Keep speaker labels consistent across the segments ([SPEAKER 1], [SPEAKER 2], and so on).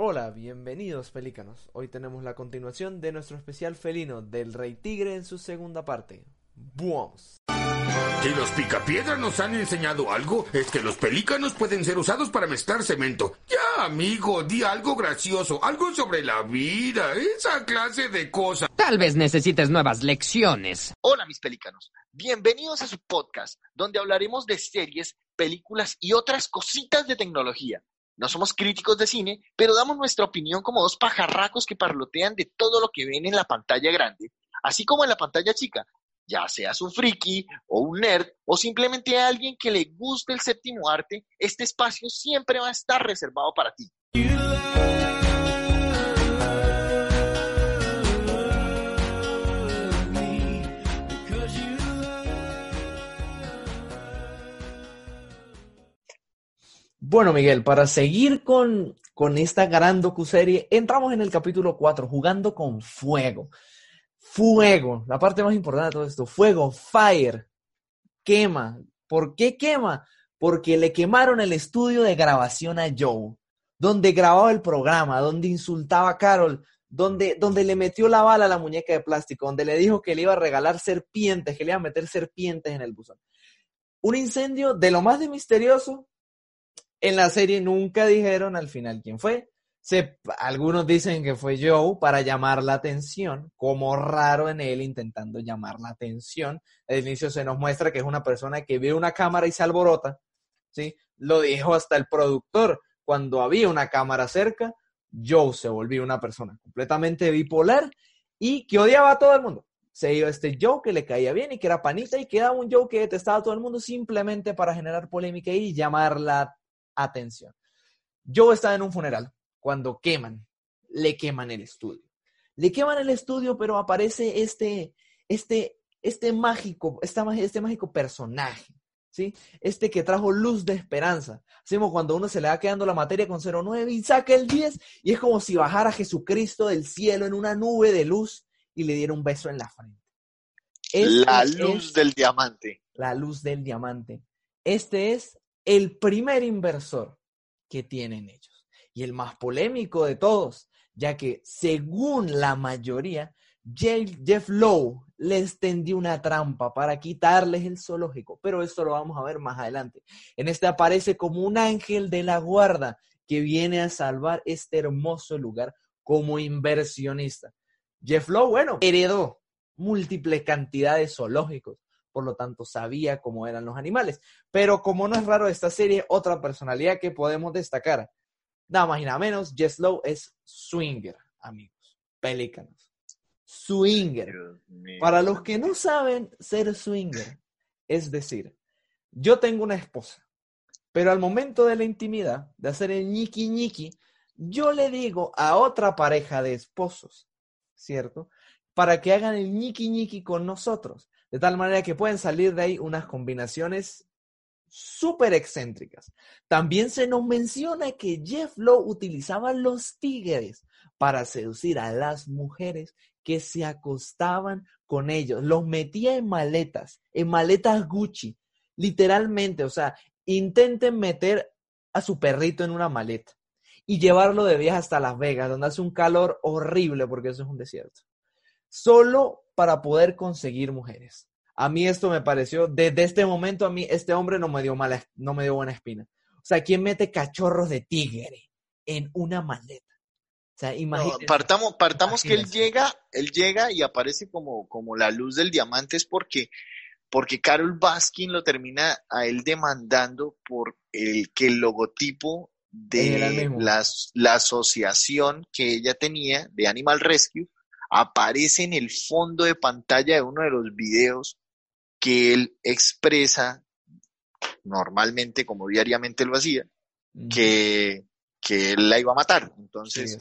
[SPEAKER 1] Hola, bienvenidos pelícanos. Hoy tenemos la continuación de nuestro especial felino del Rey Tigre en su segunda parte. ¡Vamos!
[SPEAKER 2] Si los picapiedras nos han enseñado algo, es que los pelícanos pueden ser usados para mezclar cemento. Ya, amigo, di algo gracioso, algo sobre la vida, esa clase de cosas.
[SPEAKER 3] Tal vez necesites nuevas lecciones.
[SPEAKER 4] Hola mis pelícanos, bienvenidos a su podcast, donde hablaremos de series, películas y otras cositas de tecnología. No somos críticos de cine, pero damos nuestra opinión como dos pajarracos que parlotean de todo lo que ven en la pantalla grande, así como en la pantalla chica, ya seas un friki o un nerd o simplemente alguien que le guste el séptimo arte, este espacio siempre va a estar reservado para ti.
[SPEAKER 1] Bueno, Miguel, para seguir con, con esta gran docuserie, entramos en el capítulo 4, jugando con fuego. Fuego, la parte más importante de todo esto, fuego, fire, quema. ¿Por qué quema? Porque le quemaron el estudio de grabación a Joe, donde grababa el programa, donde insultaba a Carol, donde, donde le metió la bala a la muñeca de plástico, donde le dijo que le iba a regalar serpientes, que le iba a meter serpientes en el buzón. Un incendio de lo más de misterioso. En la serie nunca dijeron al final quién fue. Algunos dicen que fue Joe para llamar la atención, como raro en él intentando llamar la atención. Al inicio se nos muestra que es una persona que ve una cámara y se alborota, ¿sí? Lo dijo hasta el productor. Cuando había una cámara cerca, Joe se volvió una persona completamente bipolar y que odiaba a todo el mundo. Se iba este Joe que le caía bien y que era panita y quedaba un Joe que detestaba a todo el mundo simplemente para generar polémica y llamar la atención. Joe estaba en un funeral cuando queman, le queman el estudio. Le queman el estudio, pero aparece este, este, este mágico, este, este mágico personaje, ¿sí? Este que trajo luz de esperanza. Hacemos cuando uno se le va quedando la materia con 0,9 y saca el 10 y es como si bajara Jesucristo del cielo en una nube de luz y le diera un beso en la frente.
[SPEAKER 4] la luz del diamante.
[SPEAKER 1] La luz del diamante. Este es el primer inversor que tienen ellos y el más polémico de todos, ya que según la mayoría, Jeff Lowe les tendió una trampa para quitarles el zoológico, pero esto lo vamos a ver más adelante. En este aparece como un ángel de la guarda que viene a salvar este hermoso lugar como inversionista. Jeff Lowe, bueno, heredó múltiples cantidades zoológicos, por lo tanto sabía cómo eran los animales. Pero como no es raro esta serie, otra personalidad que podemos destacar, nada más y nada menos, Jess Lowe es swinger, amigos, pelícanos. Swinger. Para los que no saben ser swinger, es decir, yo tengo una esposa, pero al momento de la intimidad, de hacer el ñiqui ñiqui, yo le digo a otra pareja de esposos, ¿cierto? Para que hagan el ñiqui ñiqui con nosotros, de tal manera que pueden salir de ahí unas combinaciones súper excéntricas. También se nos menciona que Jeff Lowe utilizaba los tigres para seducir a las mujeres que se acostaban con ellos. Los metía en maletas, en maletas Gucci, literalmente. O sea, intenten meter a su perrito en una maleta y llevarlo de viaje hasta Las Vegas, donde hace un calor horrible porque eso es un desierto. Solo para poder conseguir mujeres. A mí esto me pareció, desde este momento a mí este hombre no me dio mala, no me dio buena espina. O sea, ¿quién mete cachorros de tigre en una maleta? O sea, imagínate.
[SPEAKER 4] partamos, partamos que él llega, él llega y aparece como, como la luz del diamante es porque, porque Carol Baskin lo termina a él demandando por el que el logotipo de la, la asociación que ella tenía de Animal Rescue aparece en el fondo de pantalla de uno de los videos que él expresa normalmente, como diariamente lo hacía, que, que él la iba a matar. Entonces,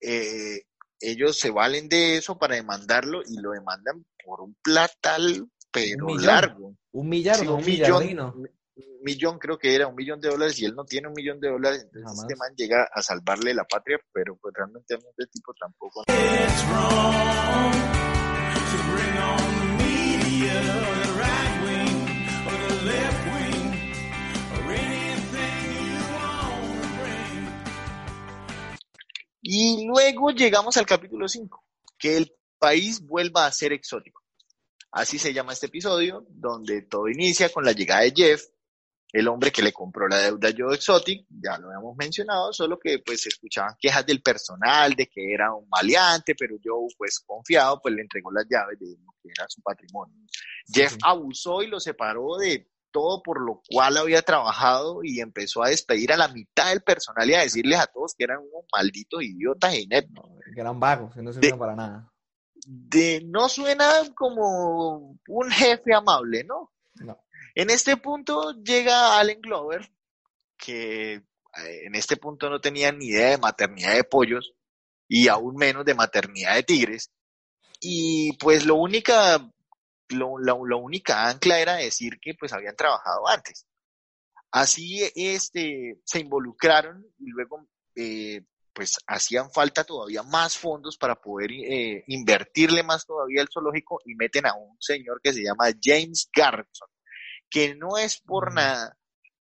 [SPEAKER 4] eh, ellos se valen de eso para demandarlo y lo demandan por un platal, pero largo.
[SPEAKER 1] Un millón,
[SPEAKER 4] un, un millón creo que era, un millón de dólares y él no tiene un millón de dólares, entonces este man llega a salvarle la patria, pero pues realmente a este tipo tampoco. Y luego llegamos al capítulo 5, que el país vuelva a ser exótico. Así se llama este episodio, donde todo inicia con la llegada de Jeff, el hombre que le compró la deuda a Joe Exotic, ya lo habíamos mencionado, solo que pues se escuchaban quejas del personal de que era un maleante, pero Joe pues confiado pues le entregó las llaves de lo que era su patrimonio. Jeff abusó y lo separó de todo por lo cual había trabajado y empezó a despedir a la mitad del personal y a decirles a todos que eran unos malditos idiotas e ineptos.
[SPEAKER 1] que eran vagos, que no sirven para nada.
[SPEAKER 4] De, no suena como un jefe amable, ¿no?
[SPEAKER 1] No.
[SPEAKER 4] En este punto llega Allen Glover, que eh, en este punto no tenía ni idea de maternidad de pollos y aún menos de maternidad de tigres. Y pues lo única, lo, la, única ancla era decir que pues habían trabajado antes. Así este, se involucraron y luego eh, pues hacían falta todavía más fondos para poder eh, invertirle más todavía al zoológico y meten a un señor que se llama James Garrison que no es por nada,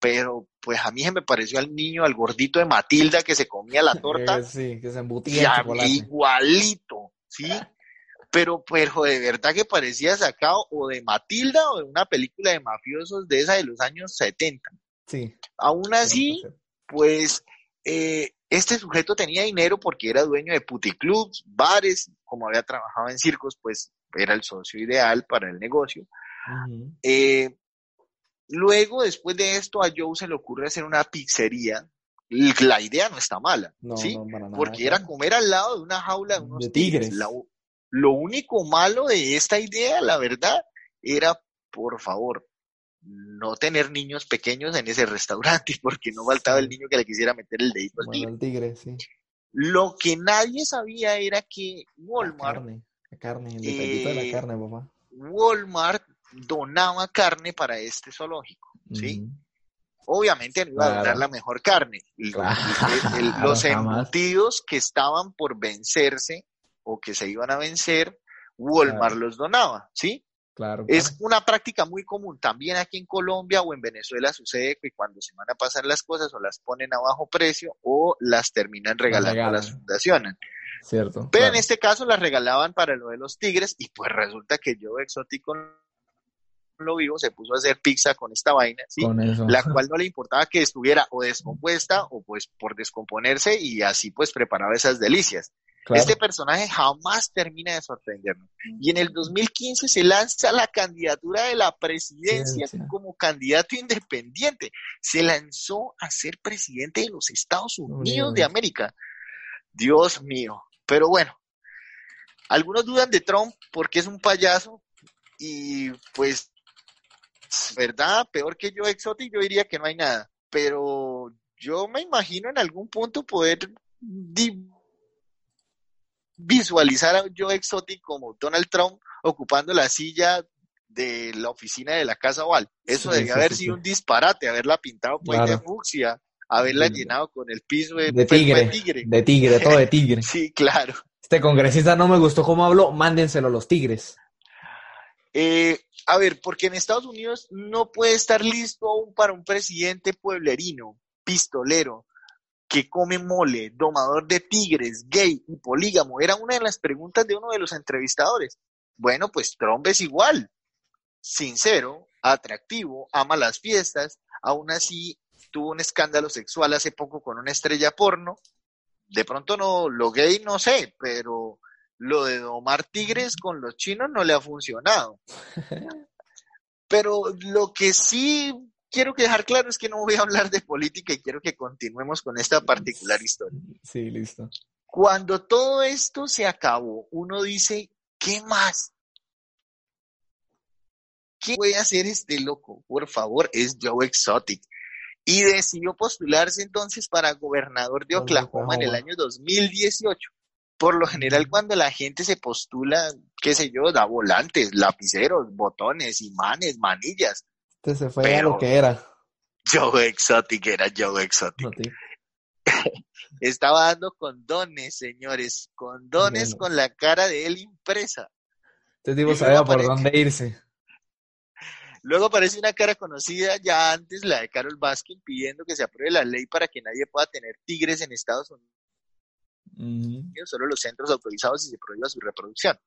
[SPEAKER 4] pero pues a mí se me pareció al niño, al gordito de Matilda que se comía la torta.
[SPEAKER 1] sí, que se embutía.
[SPEAKER 4] igualito, ¿sí? Pero, pero de verdad que parecía sacado o de Matilda o de una película de mafiosos de esa de los años 70.
[SPEAKER 1] Sí.
[SPEAKER 4] Aún así, pues eh, este sujeto tenía dinero porque era dueño de puticlubs, bares, como había trabajado en circos, pues era el socio ideal para el negocio. eh, Luego, después de esto, a Joe se le ocurre hacer una pizzería. La idea no está mala, ¿sí? Porque era comer al lado de una jaula de unos tigres. lo único malo de esta idea, la verdad, era, por favor, no tener niños pequeños en ese restaurante, porque no faltaba el niño que le quisiera meter el dedito
[SPEAKER 1] al tigre.
[SPEAKER 4] Lo que nadie sabía era que Walmart.
[SPEAKER 1] La carne, la carne, el detallito de la eh, carne, papá.
[SPEAKER 4] Walmart donaba carne para este zoológico, ¿sí? Obviamente no iba a donar la mejor carne. los embutidos que estaban por vencerse o que se iban a vencer, Walmart los donaba, ¿sí?
[SPEAKER 1] Claro,
[SPEAKER 4] Es una práctica muy común. También aquí en Colombia o en Venezuela sucede que cuando se van a pasar las cosas o las ponen a bajo precio o las terminan regalando a las fundaciones.
[SPEAKER 1] Cierto.
[SPEAKER 4] Pero en este caso las regalaban para lo de los tigres y pues resulta que yo exótico lo vivo, se puso a hacer pizza con esta vaina, ¿sí? la cual no le importaba que estuviera o descompuesta o pues por descomponerse y así pues preparaba esas delicias. Este personaje jamás termina de sorprendernos. Y en el 2015 se lanza la candidatura de la presidencia como candidato independiente. Se lanzó a ser presidente de los Estados Unidos de América. Dios mío. Pero bueno, algunos dudan de Trump porque es un payaso y pues ¿verdad? Peor que yo Exotic, yo diría que no hay nada. Pero yo me imagino en algún punto poder visualizar a Joe Exotic como Donald Trump ocupando la silla de la oficina de la Casa Oval. Eso debía haber sido un disparate, haberla pintado pues de fucsia, haberla llenado con el piso de,
[SPEAKER 1] tigre, de tigre. todo de tigre.
[SPEAKER 4] sí, claro.
[SPEAKER 1] Este congresista no me gustó cómo habló, mándenselo a los tigres.
[SPEAKER 4] Eh, a ver, porque en Estados Unidos no puede estar listo aún para un presidente pueblerino, pistolero, que come mole, domador de tigres, gay y polígamo. Era una de las preguntas de uno de los entrevistadores. Bueno, pues Trump es igual. Sincero, atractivo, ama las fiestas, aún así tuvo un escándalo sexual hace poco con una estrella porno. De pronto no, lo gay no sé, pero lo de domar tigres con los chinos no le ha funcionado. Pero lo que sí quiero dejar claro es que no voy a hablar de política y quiero que continuemos con esta particular historia.
[SPEAKER 1] Sí, listo.
[SPEAKER 4] Cuando todo esto se acabó, uno dice, ¿qué más? ¿Qué voy a hacer este loco? Por favor, es Joe Exotic. Y decidió postularse entonces para gobernador de Oklahoma en el año 2018 por lo general cuando la gente se postula, qué sé yo, da volantes, lapiceros, botones, imanes, manillas.
[SPEAKER 1] Este se fue a lo que era.
[SPEAKER 4] Joe Exotic era Joe Exotic. Estaba dando condones, señores, condones con la cara de él impresa.
[SPEAKER 1] Este tipo sabía por dónde irse.
[SPEAKER 4] Luego aparece una cara conocida ya antes, la de Carol Baskin, pidiendo que se apruebe la ley para que nadie pueda tener tigres en Estados Solo los centros autorizados y se prohíba su reproducción.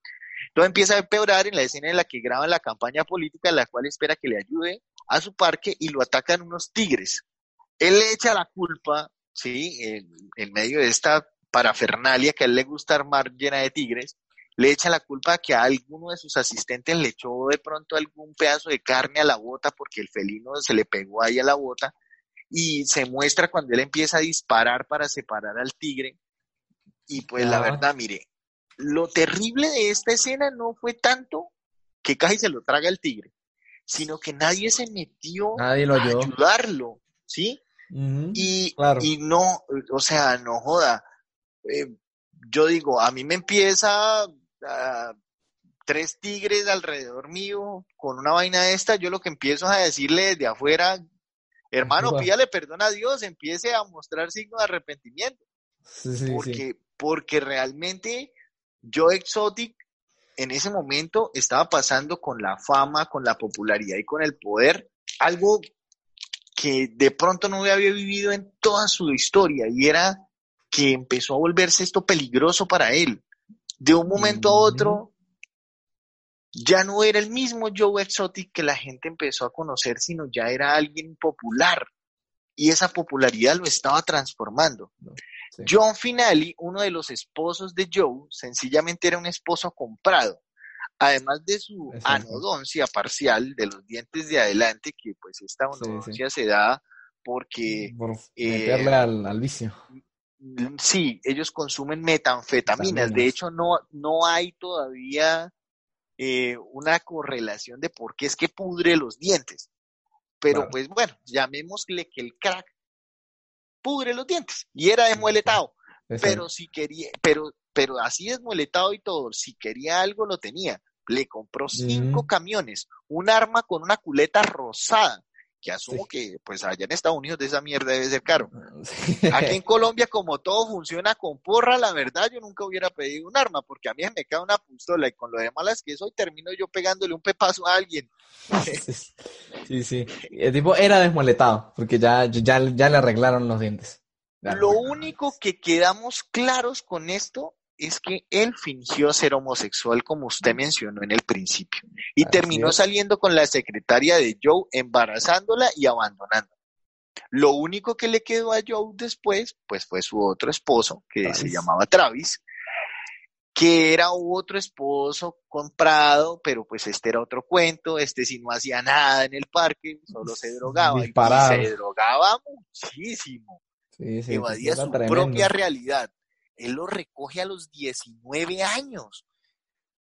[SPEAKER 4] Todo empieza a empeorar en la escena en la que graban la campaña política, la cual espera que le ayude a su parque y lo atacan unos tigres. Él le echa la culpa, ¿sí? En, en medio de esta parafernalia que a él le gusta armar llena de tigres, le echa la culpa que a alguno de sus asistentes le echó de pronto algún pedazo de carne a la bota porque el felino se le pegó ahí a la bota y se muestra cuando él empieza a disparar para separar al tigre y pues la verdad, mire, lo terrible de esta escena no fue tanto que casi se lo traga el tigre, sino que nadie se metió
[SPEAKER 1] a
[SPEAKER 4] ayudarlo, ¿sí? y, y, no, o sea, no joda. Eh, yo digo, a mí me empieza tres tigres alrededor mío con una vaina esta, yo lo que empiezo a decirle desde afuera, hermano, pídale perdón a Dios, empiece a mostrar signos de arrepentimiento. porque, porque realmente yo Exotic en ese momento estaba pasando con la fama, con la popularidad y con el poder, algo que de pronto no había vivido en toda su historia y era que empezó a volverse esto peligroso para él. De un momento a otro, ya no era el mismo Joe Exotic que la gente empezó a conocer, sino ya era alguien popular. Y esa popularidad lo estaba transformando. John Finale, uno de los esposos de Joe, sencillamente era un esposo comprado. Además de su anodoncia parcial de los dientes de adelante, que pues esta anodoncia se da porque...
[SPEAKER 1] Por meterle eh, al, vicio.
[SPEAKER 4] Sí, ellos consumen metanfetaminas. De hecho, no, no hay todavía eh, una correlación de por qué es que pudre los dientes. Pero pues bueno, llamémosle que el crack pudre los dientes. Y era desmueletado. Pero si quería, pero, pero así desmueletado y todo, si quería algo lo tenía. Le compró cinco camiones, un arma con una culeta rosada, que asumo que pues allá en Estados Unidos de esa mierda debe ser caro. Aquí en Colombia, como todo funciona con porra, la verdad yo nunca hubiera pedido un arma, porque a mí me cae una pistola y con lo de malas que soy termino yo pegándole un pepazo a alguien.
[SPEAKER 1] Sí, sí. El tipo era desmoletado, porque ya, ya, ya le arreglaron los dientes.
[SPEAKER 4] lo único que quedamos claros con esto es que él fingió ser homosexual, como usted mencionó en el principio, y terminó saliendo con la secretaria de Joe, embarazándola y abandonándola. Lo único que le quedó a Joe después, pues fue su otro esposo, que se llamaba Travis, que era otro esposo comprado, pero pues este era otro cuento, este sí no hacía nada en el parque, solo se drogaba, y se drogaba muchísimo, sí, evadía su propia realidad. Él lo recoge a los 19 años.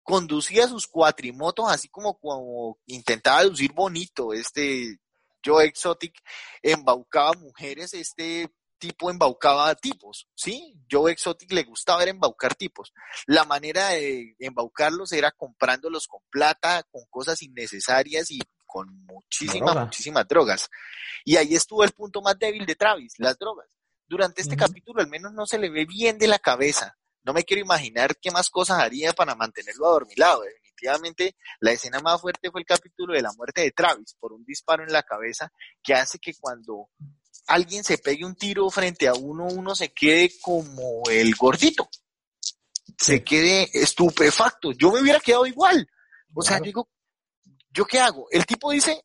[SPEAKER 4] Conducía sus cuatrimotos así como, como intentaba lucir bonito. Este Joe Exotic embaucaba mujeres, este tipo embaucaba tipos, ¿sí? Joe Exotic le gustaba ver embaucar tipos. La manera de embaucarlos era comprándolos con plata, con cosas innecesarias y con muchísimas, muchísimas drogas. Y ahí estuvo el punto más débil de Travis, las drogas. Durante este capítulo al menos no se le ve bien de la cabeza. No me quiero imaginar qué más cosas haría para mantenerlo adormilado. Definitivamente la escena más fuerte fue el capítulo de la muerte de Travis por un disparo en la cabeza que hace que cuando alguien se pegue un tiro frente a uno, uno se quede como el gordito. Se quede estupefacto. Yo me hubiera quedado igual. O sea, digo, ¿yo qué hago? El tipo dice,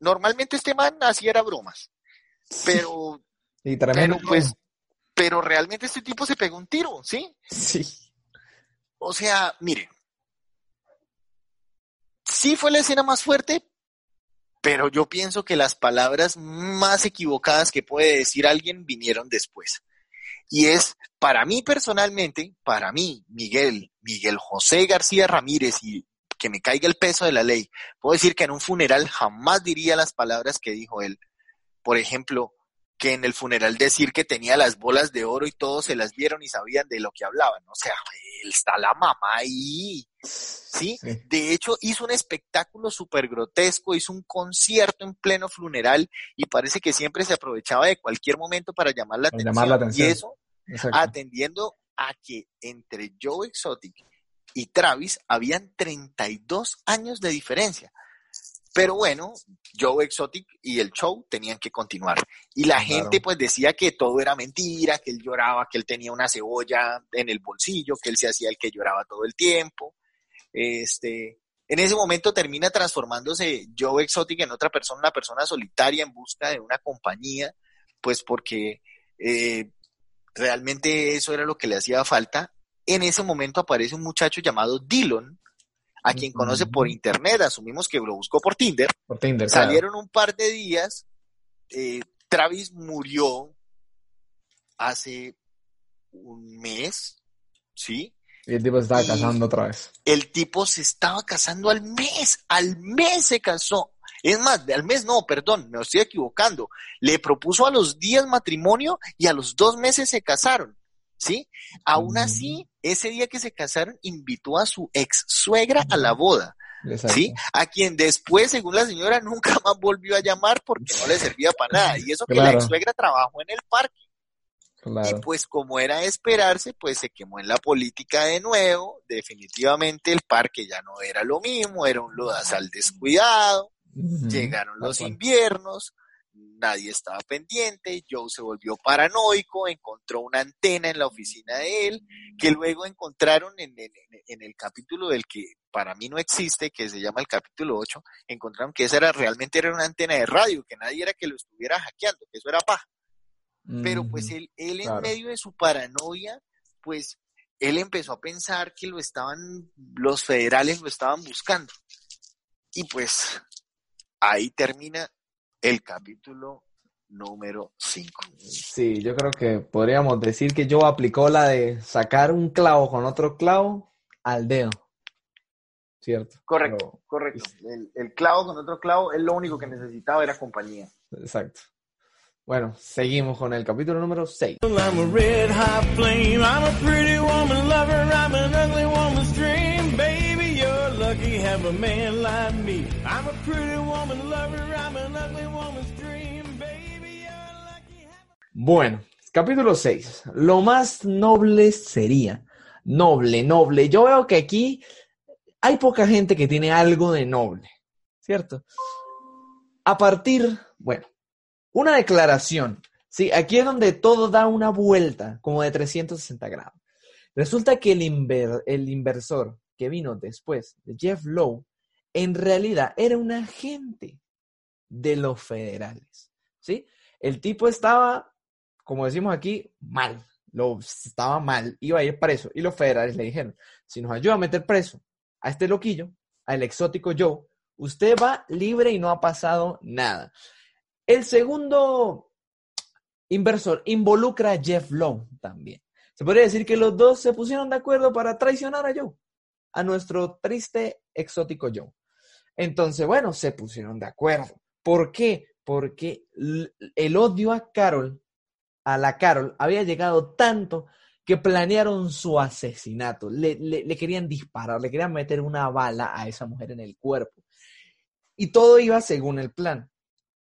[SPEAKER 4] normalmente este man así era bromas. Pero pero, pues, pero realmente este tipo se pegó un tiro, ¿sí?
[SPEAKER 1] Sí.
[SPEAKER 4] O sea, mire, sí fue la escena más fuerte, pero yo pienso que las palabras más equivocadas que puede decir alguien vinieron después. Y es, para mí personalmente, para mí, Miguel, Miguel José García Ramírez, y que me caiga el peso de la ley, puedo decir que en un funeral jamás diría las palabras que dijo él. Por ejemplo, que en el funeral decir que tenía las bolas de oro y todos se las vieron y sabían de lo que hablaban. O sea, está la mamá ahí. ¿Sí? De hecho, hizo un espectáculo súper grotesco, hizo un concierto en pleno funeral y parece que siempre se aprovechaba de cualquier momento para llamar la, atención. Y eso atendiendo a que entre Joe Exotic y Travis habían 32 años de diferencia. Pero bueno, Joe Exotic y el show tenían que continuar. Y la gente pues decía que todo era mentira, que él lloraba, que él tenía una cebolla en el bolsillo, que él se hacía el que lloraba todo el tiempo. Este, en ese momento termina transformándose Joe Exotic en otra persona, una persona solitaria en busca de una compañía, pues porque eh, realmente eso era lo que le hacía falta. En ese momento aparece un muchacho llamado Dillon, a quien conoce por internet, asumimos que lo buscó por Tinder.
[SPEAKER 1] Por Tinder.
[SPEAKER 4] Salieron un par de días, eh, Travis murió hace un mes, ¿sí?
[SPEAKER 1] Y el tipo se estaba casando otra vez.
[SPEAKER 4] El tipo se estaba casando al mes, al mes se casó. Es más, al mes no, perdón, me estoy equivocando. Le propuso a los días matrimonio y a los dos meses se casaron. ¿sí? Aún así, ese día que se casaron, invitó a su ex suegra a la boda. ¿Sí? A quien después, según la señora, nunca más volvió a llamar porque no le servía para nada. Y eso que la ex suegra trabajó en el parque. Y pues como era de esperarse, pues se quemó en la política de nuevo. Definitivamente el parque ya no era lo mismo, era un lodazal descuidado. Llegaron los inviernos, nadie estaba pendiente, Joe se volvió paranoico, encontró una antena en la oficina de él, que luego encontraron en, el capítulo del que para mí no existe, que se llama el capítulo 8, encontraron que esa era realmente era una antena de radio, que nadie era que lo estuviera hackeando, que eso era paja. Pero pues él, él en medio de su paranoia, pues él empezó a pensar que lo estaban, los federales lo estaban buscando. Y pues ahí termina el capítulo número 5.
[SPEAKER 1] Sí, yo creo que podríamos decir que yo aplicó la de sacar un clavo con otro clavo al dedo. ¿Cierto?
[SPEAKER 4] Correcto, correcto. El, clavo con otro clavo, es lo único que necesitaba era compañía.
[SPEAKER 1] Exacto. Bueno, seguimos con el capítulo número 6. Bueno, capítulo 6. Lo más noble sería. Noble, noble. Yo veo que aquí hay poca gente que tiene algo de noble, ¿cierto? A partir, bueno, una declaración. Sí, aquí es donde todo da una vuelta, como de 360 grados. Resulta que el inversor que vino después de Jeff Lowe, en realidad era un agente de los federales. ¿sí? El tipo estaba, como decimos aquí, mal. Lo, estaba mal, iba a ir preso. Y los federales le dijeron, si nos ayuda a meter preso a este loquillo, al exótico Joe, usted va libre y no ha pasado nada. El segundo inversor involucra a Jeff Lowe también. Se podría decir que los dos se pusieron de acuerdo para traicionar a Joe a nuestro triste exótico yo. Entonces, bueno, se pusieron de acuerdo. ¿Por qué? Porque el odio a Carol, a la Carol, había llegado tanto que planearon su asesinato. Le, le, querían disparar, le querían meter una bala a esa mujer en el cuerpo. Y todo iba según el plan.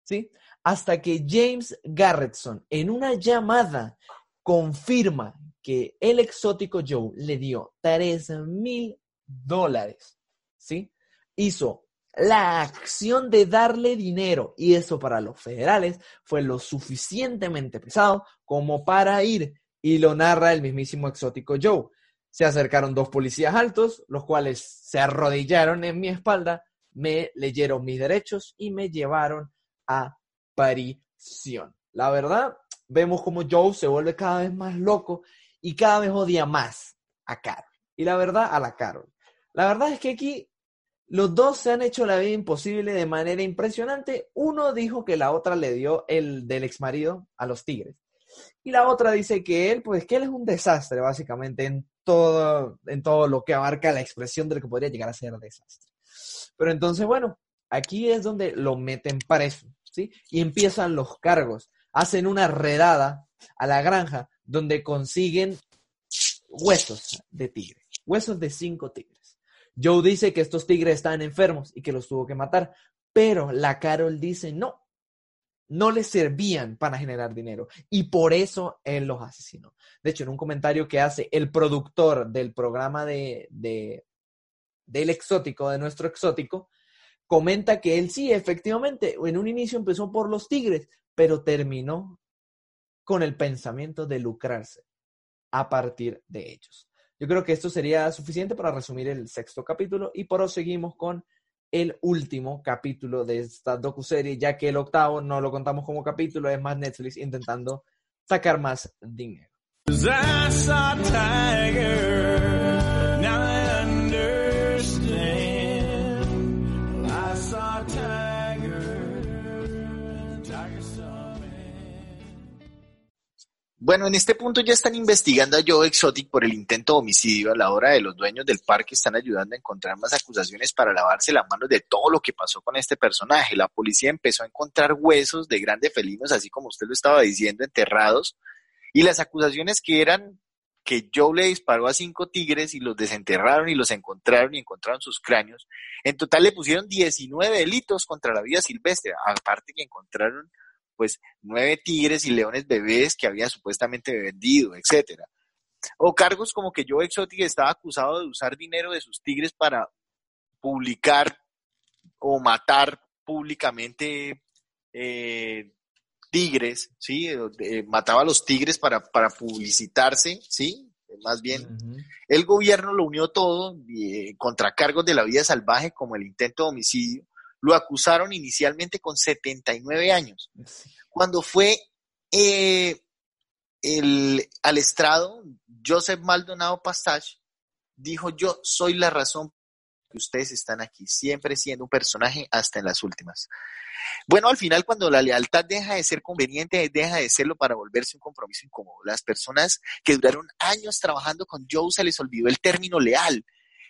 [SPEAKER 1] ¿Sí? Hasta que James Garretson, en una llamada, confirma que el exótico Joe le dio 3 mil dólares, ¿sí? Hizo la acción de darle dinero y eso para los federales fue lo suficientemente pesado como para ir y lo narra el mismísimo exótico Joe. Se acercaron dos policías altos, los cuales se arrodillaron en mi espalda, me leyeron mis derechos y me llevaron a prisión. La verdad, vemos como Joe se vuelve cada vez más loco y cada vez odia más a Carol. Y la verdad, a la Carol. La verdad es que aquí los dos se han hecho la vida imposible de manera impresionante. Uno dijo que la otra le dio el del ex marido a los tigres. Y la otra dice que él, pues que él es un desastre, básicamente, en todo, en todo lo que abarca la expresión de lo que podría llegar a ser desastre. Pero entonces, bueno, aquí es donde lo meten preso, ¿sí? Y empiezan los cargos. Hacen una redada a la granja donde consiguen huesos de tigre, huesos de cinco tigres. Joe dice que estos tigres están enfermos y que los tuvo que matar, pero la Carol dice no, no les servían para generar dinero y por eso él los asesinó. De hecho, en un comentario que hace el productor del programa de, del exótico, de nuestro exótico, comenta que él sí, efectivamente, en un inicio empezó por los tigres, pero terminó con el pensamiento de lucrarse a partir de ellos. Yo creo que esto sería suficiente para resumir el sexto capítulo y proseguimos con el último capítulo de esta docuserie, ya que el octavo no lo contamos como capítulo, es más Netflix intentando sacar más dinero.
[SPEAKER 4] Bueno, en este punto ya están investigando a Joe Exotic por el intento de homicidio. A la hora de los dueños del parque están ayudando a encontrar más acusaciones para lavarse las manos de todo lo que pasó con este personaje. La policía empezó a encontrar huesos de grandes felinos, así como usted lo estaba diciendo, enterrados. Y las acusaciones que eran que Joe le disparó a cinco tigres y los desenterraron y los encontraron y encontraron sus cráneos. En total le pusieron 19 delitos contra la vida silvestre, aparte que encontraron pues nueve tigres y leones bebés que había supuestamente vendido, etcétera. O cargos como que Joe Exotic estaba acusado de usar dinero de sus tigres para publicar o matar públicamente eh, tigres, ¿sí? Eh, mataba a los tigres para, para publicitarse, ¿sí? Más bien, el gobierno lo unió todo eh, contra cargos de la vida salvaje como el intento de homicidio lo acusaron inicialmente con 79 años. Cuando fue eh, el, al estrado, Joseph Maldonado Pastache dijo, yo soy la razón que ustedes están aquí, siempre siendo un personaje hasta en las últimas. Bueno, al final cuando la lealtad deja de ser conveniente, deja de serlo para volverse un compromiso incómodo. Las personas que duraron años trabajando con Joe se les olvidó el término leal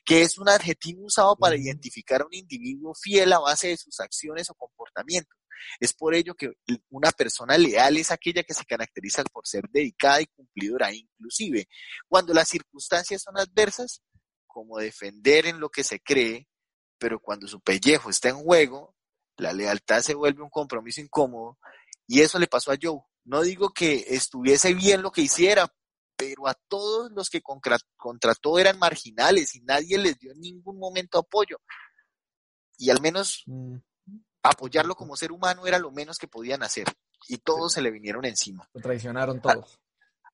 [SPEAKER 4] que es un adjetivo usado para identificar a un individuo fiel a base de sus acciones o comportamientos. Es por ello que una persona leal es aquella que se caracteriza por ser dedicada y cumplidora, inclusive cuando las circunstancias son adversas, como defender en lo que se cree, pero cuando su pellejo está en juego, la lealtad se vuelve un compromiso incómodo y eso le pasó a Joe. No digo que estuviese bien lo que hiciera, pero a todos los que contrató eran marginales y nadie les dio en ningún momento apoyo. Y al menos mm. apoyarlo como ser humano era lo menos que podían hacer. Y todos se le vinieron encima.
[SPEAKER 1] Lo traicionaron todos.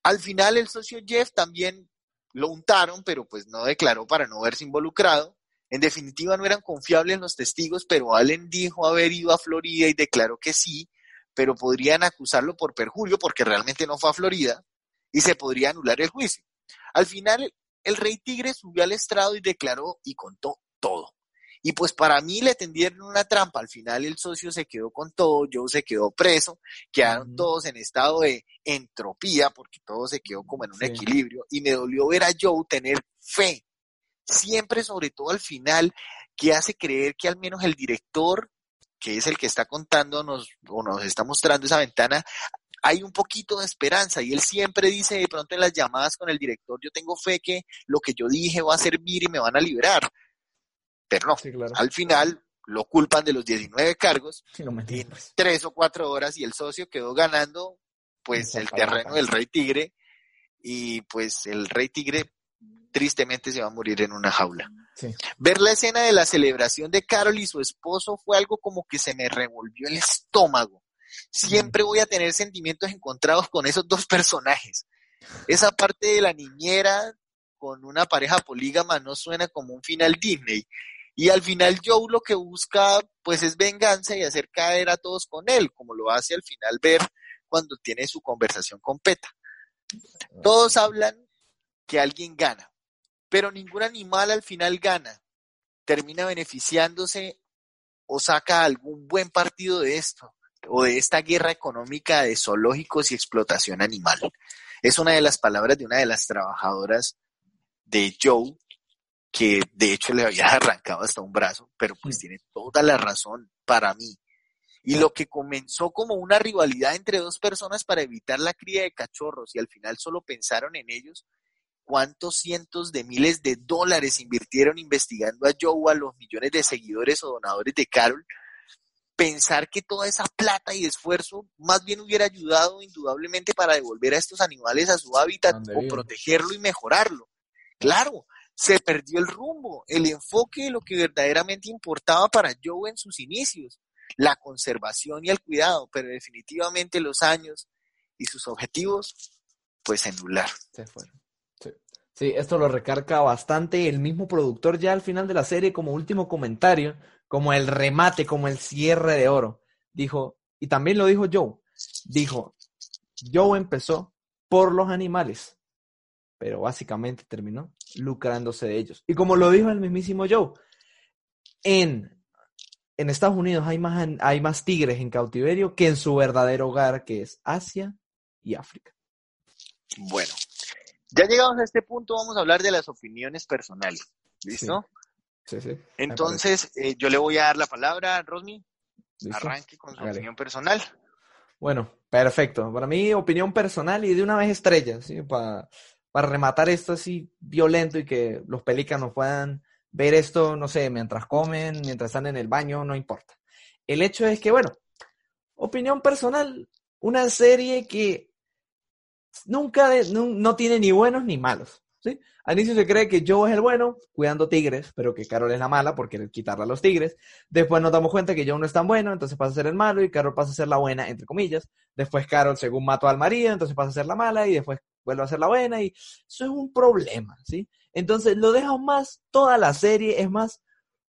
[SPEAKER 4] Al, final el socio Jeff también lo untaron, pero pues no declaró para no verse involucrado. En definitiva no eran confiables los testigos, pero Allen dijo haber ido a Florida y declaró que sí, pero podrían acusarlo por perjurio porque realmente no fue a Florida y se podría anular el juicio. Al final, el rey tigre subió al estrado y declaró y contó todo. Y pues para mí le tendieron una trampa. Al final el socio se quedó con todo, yo se quedó preso, quedaron todos en estado de entropía porque todo se quedó como en un equilibrio. Y me dolió ver a Joe tener fe, siempre sobre todo al final, que hace creer que al menos el director, que es el que está contándonos o nos está mostrando esa ventana, hay un poquito de esperanza y él siempre dice de pronto en las llamadas con el director, yo tengo fe que lo que yo dije va a servir y me van a liberar. Pero no, al final lo culpan de los 19 cargos en pues. tres o cuatro horas y el socio quedó ganando pues el terreno del Rey Tigre y pues el Rey Tigre tristemente se va a morir en una jaula. Ver la escena de la celebración de Carol y su esposo fue algo como que se me revolvió el estómago siempre voy a tener sentimientos encontrados con esos dos personajes. Esa parte de la niñera con una pareja polígama no suena como un final Disney. Y al final Joe lo que busca pues es venganza y hacer caer a todos con él, como lo hace al final ver cuando tiene su conversación con Peta. Todos hablan que alguien gana, pero ningún animal al final gana. Termina beneficiándose o saca algún buen partido de esto o de esta guerra económica de zoológicos y explotación animal. Es una de las palabras de una de las trabajadoras de Joe, que de hecho le había arrancado hasta un brazo, pero pues mm. tiene toda la razón para mí. Y lo que comenzó como una rivalidad entre dos personas para evitar la cría de cachorros y al final solo pensaron en ellos, cuántos cientos de miles de dólares invirtieron investigando a Joe, a los millones de seguidores o donadores de Carol, pensar que toda esa plata y esfuerzo más bien hubiera ayudado indudablemente para devolver a estos animales a su hábitat o protegerlo y mejorarlo. Claro, se perdió el rumbo, el enfoque de lo que verdaderamente importaba para Joe en sus inicios, la conservación y el cuidado, pero definitivamente los años y sus objetivos, pues se
[SPEAKER 1] Se fueron. Sí. esto lo recarga bastante el mismo productor ya al final de la serie como último comentario, como el remate, como el cierre de oro. Dijo, y también lo dijo Joe, dijo, Joe empezó por los animales, pero básicamente terminó lucrándose de ellos. Y como lo dijo el mismísimo Joe, en, en Estados Unidos hay más, hay más tigres en cautiverio que en su verdadero hogar, que es Asia y África.
[SPEAKER 4] Bueno, ya llegamos a este punto, vamos a hablar de las opiniones personales. ¿Listo? Sí, sí. Entonces, eh, yo le voy a dar la palabra a Rosmi. Arranque con su opinión personal.
[SPEAKER 1] Bueno, perfecto. Para mí, opinión personal y de una vez estrella, ¿sí? Para, para rematar esto así violento y que los pelícanos puedan ver esto, no sé, mientras comen, mientras están en el baño, no importa. El hecho es que, bueno, opinión personal, una serie que nunca, no tiene ni buenos ni malos. Al inicio se cree que Joe es el bueno, cuidando tigres, pero que Carol es la mala por querer quitarle a los tigres. Después nos damos cuenta que Joe no es tan bueno, entonces pasa a ser el malo y Carol pasa a ser la buena, entre comillas. Después Carol, según mató al marido, entonces pasa a ser la mala y después vuelve a ser la buena y eso es un problema, ¿sí? Entonces lo deja más, toda la serie es más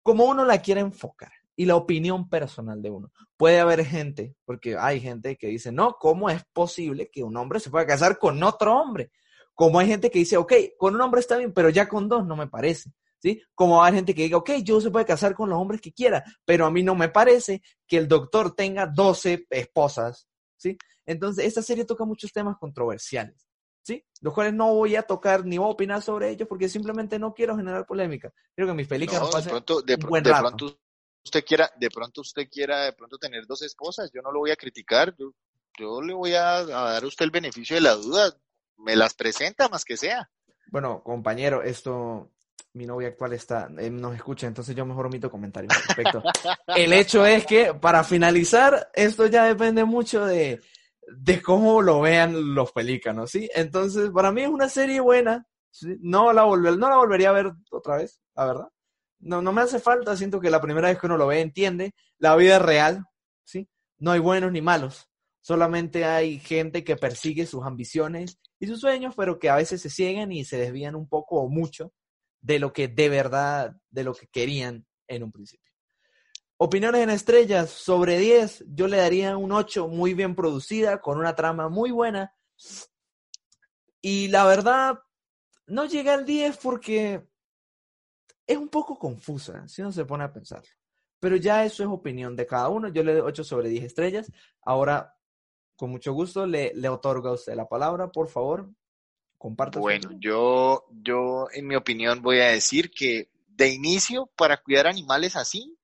[SPEAKER 1] como uno la quiere enfocar y la opinión personal de uno. Puede haber gente, porque hay gente que dice, no, ¿cómo es posible que un hombre se pueda casar con otro hombre? Como hay gente que dice, ok, con un hombre está bien, pero ya con dos no me parece. ¿Sí? Como hay gente que diga, ok, yo se puede casar con los hombres que quiera, pero a mí no me parece que el doctor tenga 12 esposas, ¿sí? Entonces, esta serie toca muchos temas controversiales, ¿sí? Los cuales no voy a tocar ni voy a opinar sobre ellos porque simplemente no quiero generar polémica. Quiero que mis películas
[SPEAKER 4] no, de pronto, de, pronto usted quiera, de pronto usted quiera de pronto tener dos esposas, yo no lo voy a criticar, yo, yo le voy a dar a usted el beneficio de la duda, me las presenta más que sea.
[SPEAKER 1] Bueno, compañero, esto, mi novia actual está, eh, nos escucha, entonces yo mejor omito comentarios al respecto. El hecho es que, para finalizar, esto ya depende mucho de, de cómo lo vean los pelícanos, ¿sí? Entonces, para mí es una serie buena, no, la volver, no la volvería a ver otra vez, la verdad. No, no me hace falta, siento que la primera vez que uno lo ve entiende la vida real, ¿sí? No hay buenos ni malos, solamente hay gente que persigue sus ambiciones y sus sueños, pero que a veces se siguen y se desvían un poco o mucho de lo que de verdad, de lo que querían en un principio. Opiniones en estrellas, sobre 10, yo le daría un 8 muy bien producida, con una trama muy buena. Y la verdad, no llega al 10 porque es un poco confusa, si uno se pone a pensar. Pero ya eso es opinión de cada uno. Yo le doy 8 sobre 10 estrellas. Ahora con mucho gusto le, le otorgo a usted la palabra, por favor. Comparta.
[SPEAKER 4] Bueno, yo, yo en mi opinión voy a decir que de inicio, para cuidar animales así,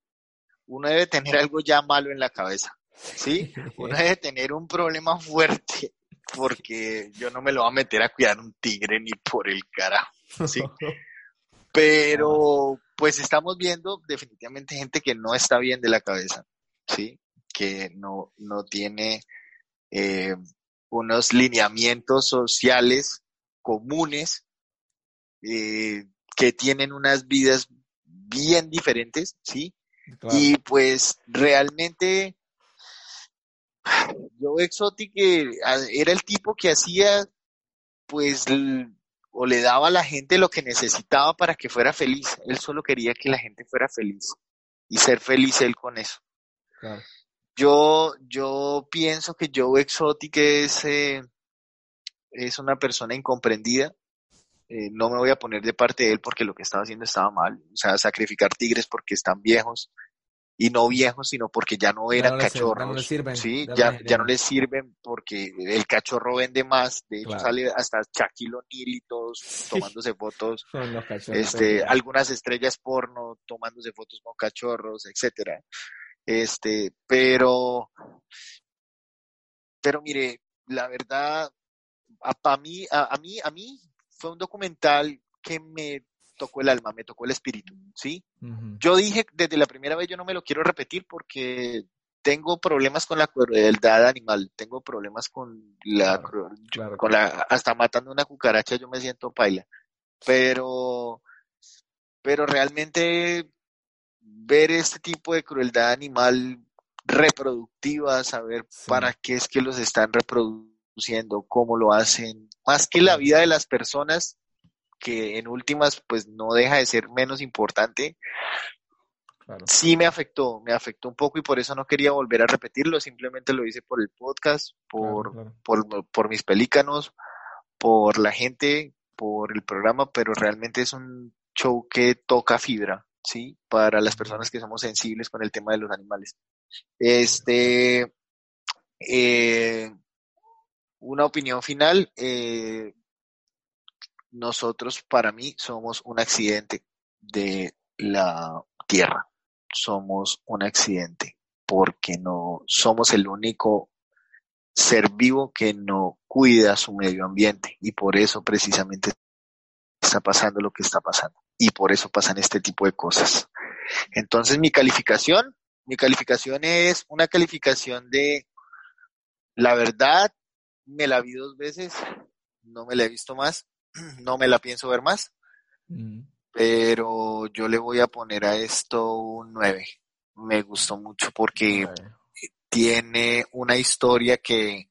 [SPEAKER 4] uno debe tener algo ya malo en la cabeza. ¿Sí? Uno debe tener un problema fuerte porque yo no me lo voy a meter a cuidar un tigre ni por el carajo. ¿sí? Pero pues estamos viendo definitivamente gente que no está bien de la cabeza, ¿sí? Que no, no tiene eh, unos lineamientos sociales comunes eh, que tienen unas vidas bien diferentes, ¿sí? Y pues realmente yo Exotic era el tipo que hacía pues o le daba a la gente lo que necesitaba para que fuera feliz. Él solo quería que la gente fuera feliz y ser feliz él con eso. Yo, yo pienso que Joe Exotic es, eh, es una persona incomprendida. Eh, no me voy a poner de parte de él porque lo que estaba haciendo estaba mal. O sea, sacrificar tigres porque están viejos y no viejos, sino porque ya no eran cachorros. sí, ya, ya, no les sirven porque el cachorro vende más. De hecho, sale hasta Shaquille O'Neal y todos tomándose fotos. este, algunas estrellas porno tomándose fotos con cachorros, etcétera. Este, pero, pero mire, la verdad, a, mí, a, mí, a mí fue un documental que me tocó el alma, me tocó el espíritu, ¿sí? Yo dije desde la primera vez, yo no me lo quiero repetir porque tengo problemas con la crueldad animal, tengo problemas con la, con la, hasta matando una cucaracha yo me siento paila, pero pero realmente ver este tipo de crueldad animal reproductiva, saber para qué es que los están reproduciendo, cómo lo hacen, más que la vida de las personas, que en últimas pues no deja de ser menos importante, sí me afectó, me afectó un poco y por eso no quería volver a repetirlo, simplemente lo hice por el podcast, por, por, por mis pelícanos, por la gente, por el programa, pero realmente es un show que toca fibra, ¿sí? Para las personas que somos sensibles con el tema de los animales. Este, eh, una opinión final, eh, nosotros para mí somos un accidente de la Tierra, somos un accidente porque no somos el único ser vivo que no cuida su medio ambiente y por eso precisamente está pasando lo que está pasando y por eso pasan este tipo de cosas. Entonces mi calificación, mi calificación es una calificación de la verdad, me la vi dos veces, no me la he visto más, no me la pienso ver más, mm. pero yo le voy a poner a esto un 9. Me gustó mucho porque tiene una historia que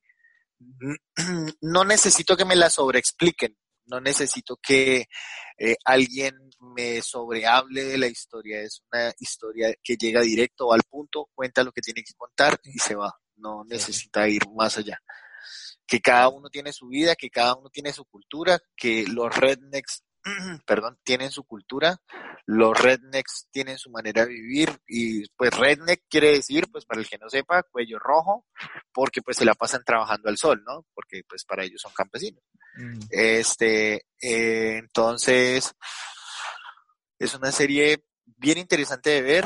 [SPEAKER 4] no necesito que me la sobreexpliquen, no necesito que eh, alguien me sobrehable de la historia, es una historia que llega directo al punto, cuenta lo que tiene que contar y se va, no necesita ir más allá. Que cada uno tiene su vida, que cada uno tiene su cultura, que los rednecks perdón, tienen su cultura, los rednecks tienen su manera de vivir y pues redneck quiere decir, pues para el que no sepa, cuello rojo, porque pues se la pasan trabajando al sol, ¿no? Porque pues para ellos son campesinos. Mm. Este, eh, entonces, es una serie bien interesante de ver.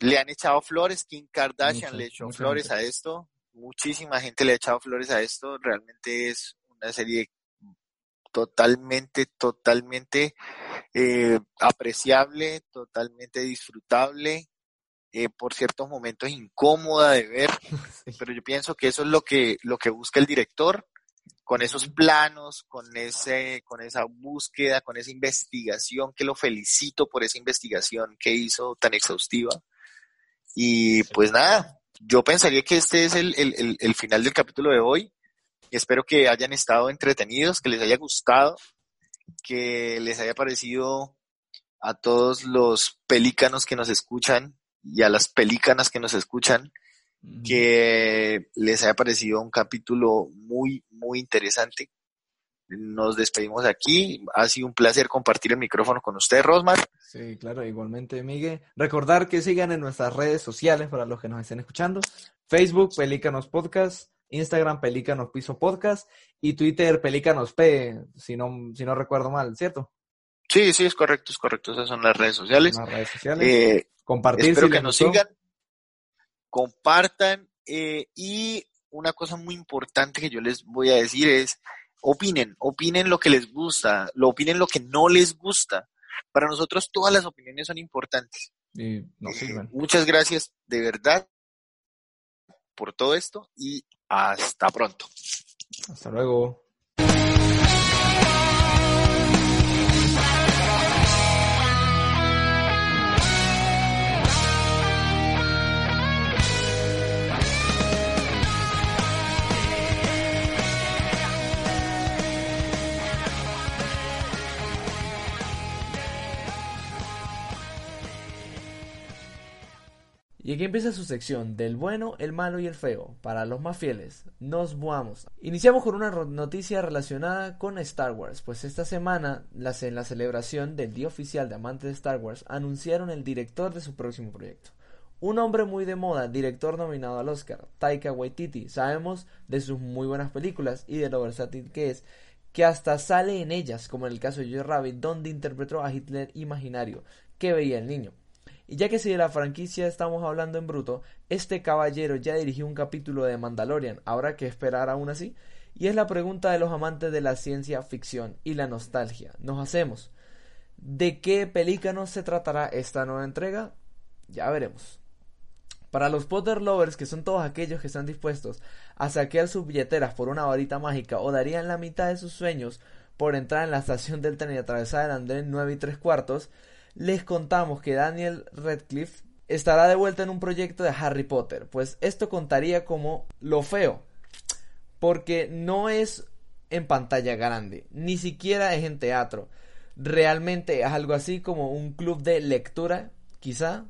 [SPEAKER 4] Le han echado flores, Kim Kardashian le echó flores a esto, muchísima gente le ha echado flores a esto, realmente es una serie totalmente, totalmente eh, apreciable, totalmente disfrutable, eh, por ciertos momentos incómoda de ver, pero yo pienso que eso es lo que, lo que busca el director, con esos planos, con ese, con esa búsqueda, con esa investigación, que lo felicito por esa investigación que hizo tan exhaustiva. Y pues nada, yo pensaría que este es el, el, el final del capítulo de hoy. Espero que hayan estado entretenidos, que les haya gustado, que les haya parecido a todos los pelícanos que nos escuchan y a las pelícanas que nos escuchan, que les haya parecido un capítulo muy, muy interesante. Nos despedimos aquí. Ha sido un placer compartir el micrófono con usted, Rosmar.
[SPEAKER 1] Sí, claro, igualmente, Miguel. Recordar que sigan en nuestras redes sociales para los que nos estén escuchando. Facebook, Pelícanos Podcast, Instagram Pelícanos Piso Podcast y Twitter Pelícanos P, si no, si no recuerdo mal, ¿cierto?
[SPEAKER 4] Sí, sí, es correcto, es correcto. Esas son las redes sociales.
[SPEAKER 1] Las redes sociales. Eh, Compartir.
[SPEAKER 4] Espero que nos sigan, compartan eh, y una cosa muy importante que yo les voy a decir es opinen, opinen lo que les gusta, lo opinen lo que no les gusta. Para nosotros todas las opiniones son importantes.
[SPEAKER 1] Y
[SPEAKER 4] sirven. muchas gracias de verdad por todo esto y hasta pronto.
[SPEAKER 1] Hasta luego. Y aquí empieza su sección del bueno, el malo y el feo. Para los más fieles, nos vamos. Iniciamos con una noticia relacionada con Star Wars, pues esta semana, en la celebración del Día Oficial de Amantes de Star Wars, anunciaron el director de su próximo proyecto. Un hombre muy de moda, director nominado al Oscar, Taika Waititi. Sabemos de sus muy buenas películas y de lo versátil que es, que hasta sale en ellas, como en el caso de Joe Rabbit, donde interpretó a Hitler imaginario que veía el niño. Y ya que si de la franquicia estamos hablando en bruto, este caballero ya dirigió un capítulo de Mandalorian, habrá que esperar aún así. Y es la pregunta de los amantes de la ciencia ficción y la nostalgia. Nos hacemos. ¿De qué pelícano se tratará esta nueva entrega? Ya veremos. Para los Potter Lovers, que son todos aquellos que están dispuestos a saquear sus billeteras por una varita mágica o darían la mitad de sus sueños por entrar en la estación del tren y atravesar el andén 9 y 3 cuartos, les contamos que Daniel Radcliffe estará de vuelta en un proyecto de Harry Potter, pues esto contaría como lo feo, porque no es en pantalla grande, ni siquiera es en teatro, realmente es algo así como un club de lectura, quizá.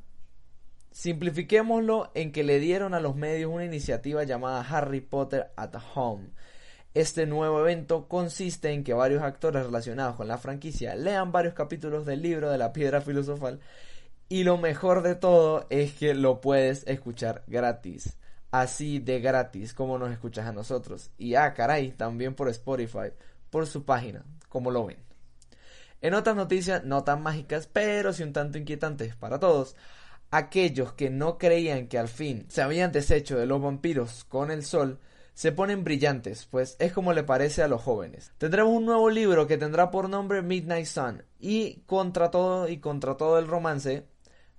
[SPEAKER 1] Simplifiquémoslo en que le dieron a los medios una iniciativa llamada Harry Potter at Home. Este nuevo evento consiste en que varios actores relacionados con la franquicia lean varios capítulos del libro de la piedra filosofal y lo mejor de todo es que lo puedes escuchar gratis. Así de gratis como nos escuchas a nosotros. Y ah, caray, también por Spotify, por su página, como lo ven. En otras noticias no tan mágicas, pero sí un tanto inquietantes para todos, aquellos que no creían que al fin se habían deshecho de los vampiros con el sol, se ponen brillantes, pues es como le parece a los jóvenes. Tendremos un nuevo libro que tendrá por nombre Midnight Sun, y contra todo y contra todo el romance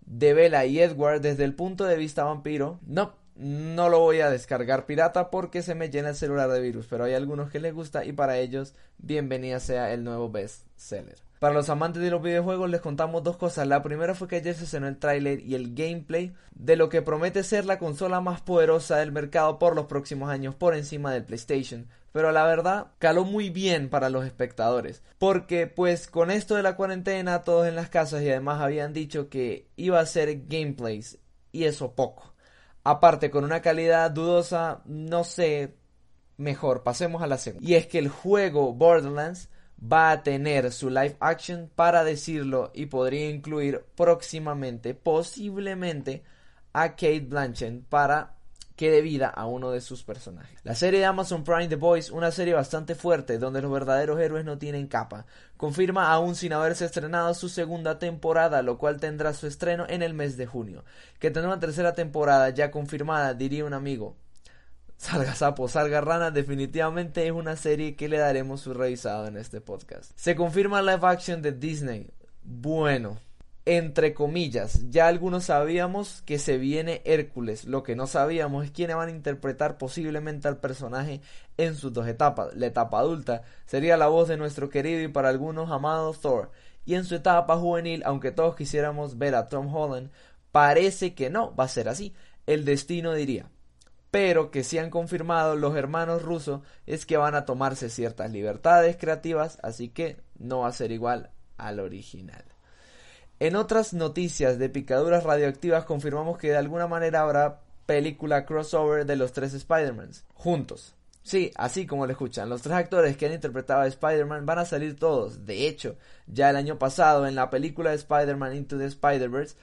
[SPEAKER 1] de Bella y Edward desde el punto de vista vampiro, no, no lo voy a descargar pirata porque se me llena el celular de virus, pero hay algunos que les gusta y para ellos bienvenida sea el nuevo best seller. Para los amantes de los videojuegos les contamos dos cosas. La primera fue que ayer se estrenó el tráiler y el gameplay de lo que promete ser la consola más poderosa del mercado por los próximos años por encima del PlayStation. Pero la verdad caló muy bien para los espectadores. Porque pues con esto de la cuarentena todos en las casas y además habían dicho que iba a ser gameplays y eso poco. Aparte, con una calidad dudosa, no sé, mejor, pasemos a la segunda. Y es que el juego Borderlands va a tener su live action para decirlo y podría incluir próximamente, posiblemente, a Kate Blanchett para que dé vida a uno de sus personajes. La serie de Amazon Prime The Boys, una serie bastante fuerte donde los verdaderos héroes no tienen capa, confirma aún sin haberse estrenado su segunda temporada, lo cual tendrá su estreno en el mes de junio. Que tendrá una tercera temporada ya confirmada, diría un amigo. Salga Sapo, Salga Rana, definitivamente es una serie que le daremos su revisado en este podcast. Se confirma live action de Disney. Bueno, entre comillas, ya algunos sabíamos que se viene Hércules, lo que no sabíamos es quiénes van a interpretar posiblemente al personaje en sus dos etapas. La etapa adulta sería la voz de nuestro querido y para algunos amado Thor, y en su etapa juvenil, aunque todos quisiéramos ver a Tom Holland, parece que no va a ser así. El destino diría. Pero que si han confirmado los hermanos rusos es que van a tomarse ciertas libertades creativas, así que no va a ser igual al original. En otras noticias de picaduras radioactivas confirmamos que de alguna manera habrá película crossover de los tres Spider-Mans juntos. Sí, así como lo escuchan, los tres actores que han interpretado a Spider-Man van a salir todos. De hecho, ya el año pasado en la película de Spider-Man Into the Spider-Verse,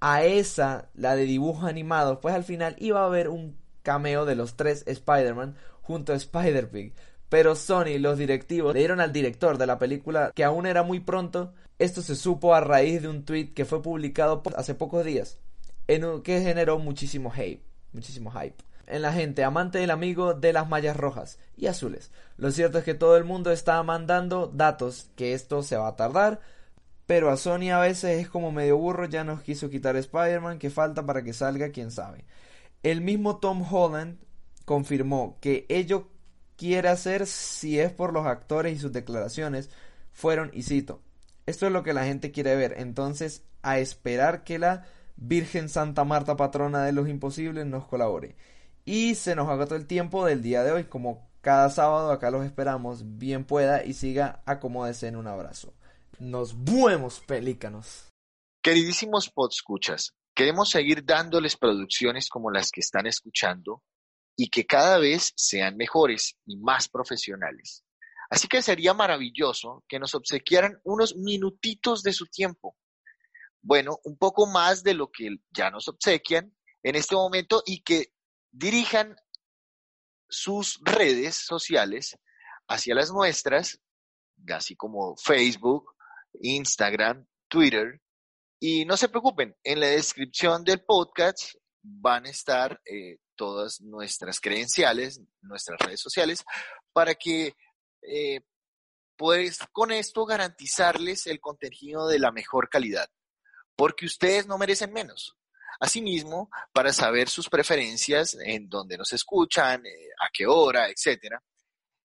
[SPEAKER 1] a esa, la de dibujo animado, pues al final iba a haber un cameo de los tres Spider-Man junto a Spider-Pig. Pero Sony, los directivos, le dieron al director de la película que aún era muy pronto esto se supo a raíz de un tweet que fue publicado hace pocos días, en que generó muchísimo hate, muchísimo hype en la gente amante del amigo de las mallas rojas y azules. Lo cierto es que todo el mundo está mandando datos que esto se va a tardar, pero a Sony a veces es como medio burro, ya nos quiso quitar Spider-Man, que falta para que salga, quién sabe. El mismo Tom Holland confirmó que ello quiere hacer si es por los actores y sus declaraciones fueron, y cito, esto es lo que la gente quiere ver. Entonces, a esperar que la Virgen Santa Marta, patrona de los imposibles, nos colabore. Y se nos agotó el tiempo del día de hoy. Como cada sábado, acá los esperamos. Bien pueda y siga, acomódese en un abrazo. Nos vemos, pelícanos.
[SPEAKER 4] Queridísimos podscuchas, queremos seguir dándoles producciones como las que están escuchando y que cada vez sean mejores y más profesionales. Así que sería maravilloso que nos obsequiaran unos minutitos de su tiempo. Bueno, un poco más de lo que ya nos obsequian en este momento y que dirijan sus redes sociales hacia las nuestras, así como Facebook, Instagram, Twitter. Y no se preocupen, en la descripción del podcast van a estar eh, todas nuestras credenciales, nuestras redes sociales, para que eh, pues con esto garantizarles el contenido de la mejor calidad, porque ustedes no merecen menos. Asimismo, para saber sus preferencias, en dónde nos escuchan, eh, a qué hora, etcétera,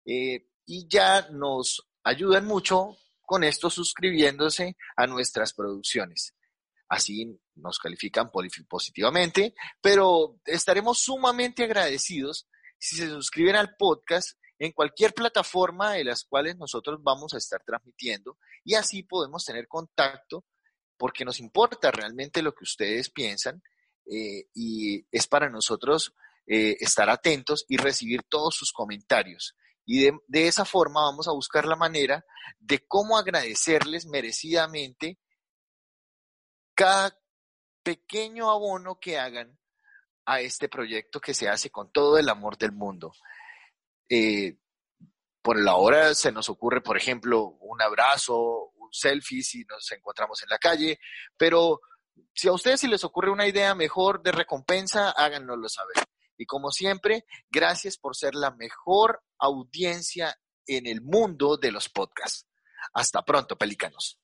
[SPEAKER 4] eh, y ya nos ayudan mucho con esto suscribiéndose a nuestras producciones. Así nos califican positivamente, pero estaremos sumamente agradecidos si se suscriben al podcast en cualquier plataforma de las cuales nosotros vamos a estar transmitiendo y así podemos tener contacto porque nos importa realmente lo que ustedes piensan eh, y es para nosotros eh, estar atentos y recibir todos sus comentarios. Y de, de, esa forma vamos a buscar la manera de cómo agradecerles merecidamente cada pequeño abono que hagan a este proyecto que se hace con todo el amor del mundo. Eh, por la hora se nos ocurre, por ejemplo, un abrazo, un selfie si nos encontramos en la calle, pero si a ustedes si les ocurre una idea mejor de recompensa, háganoslo saber. Y como siempre, gracias por ser la mejor audiencia en el mundo de los podcasts. Hasta pronto, pelícanos.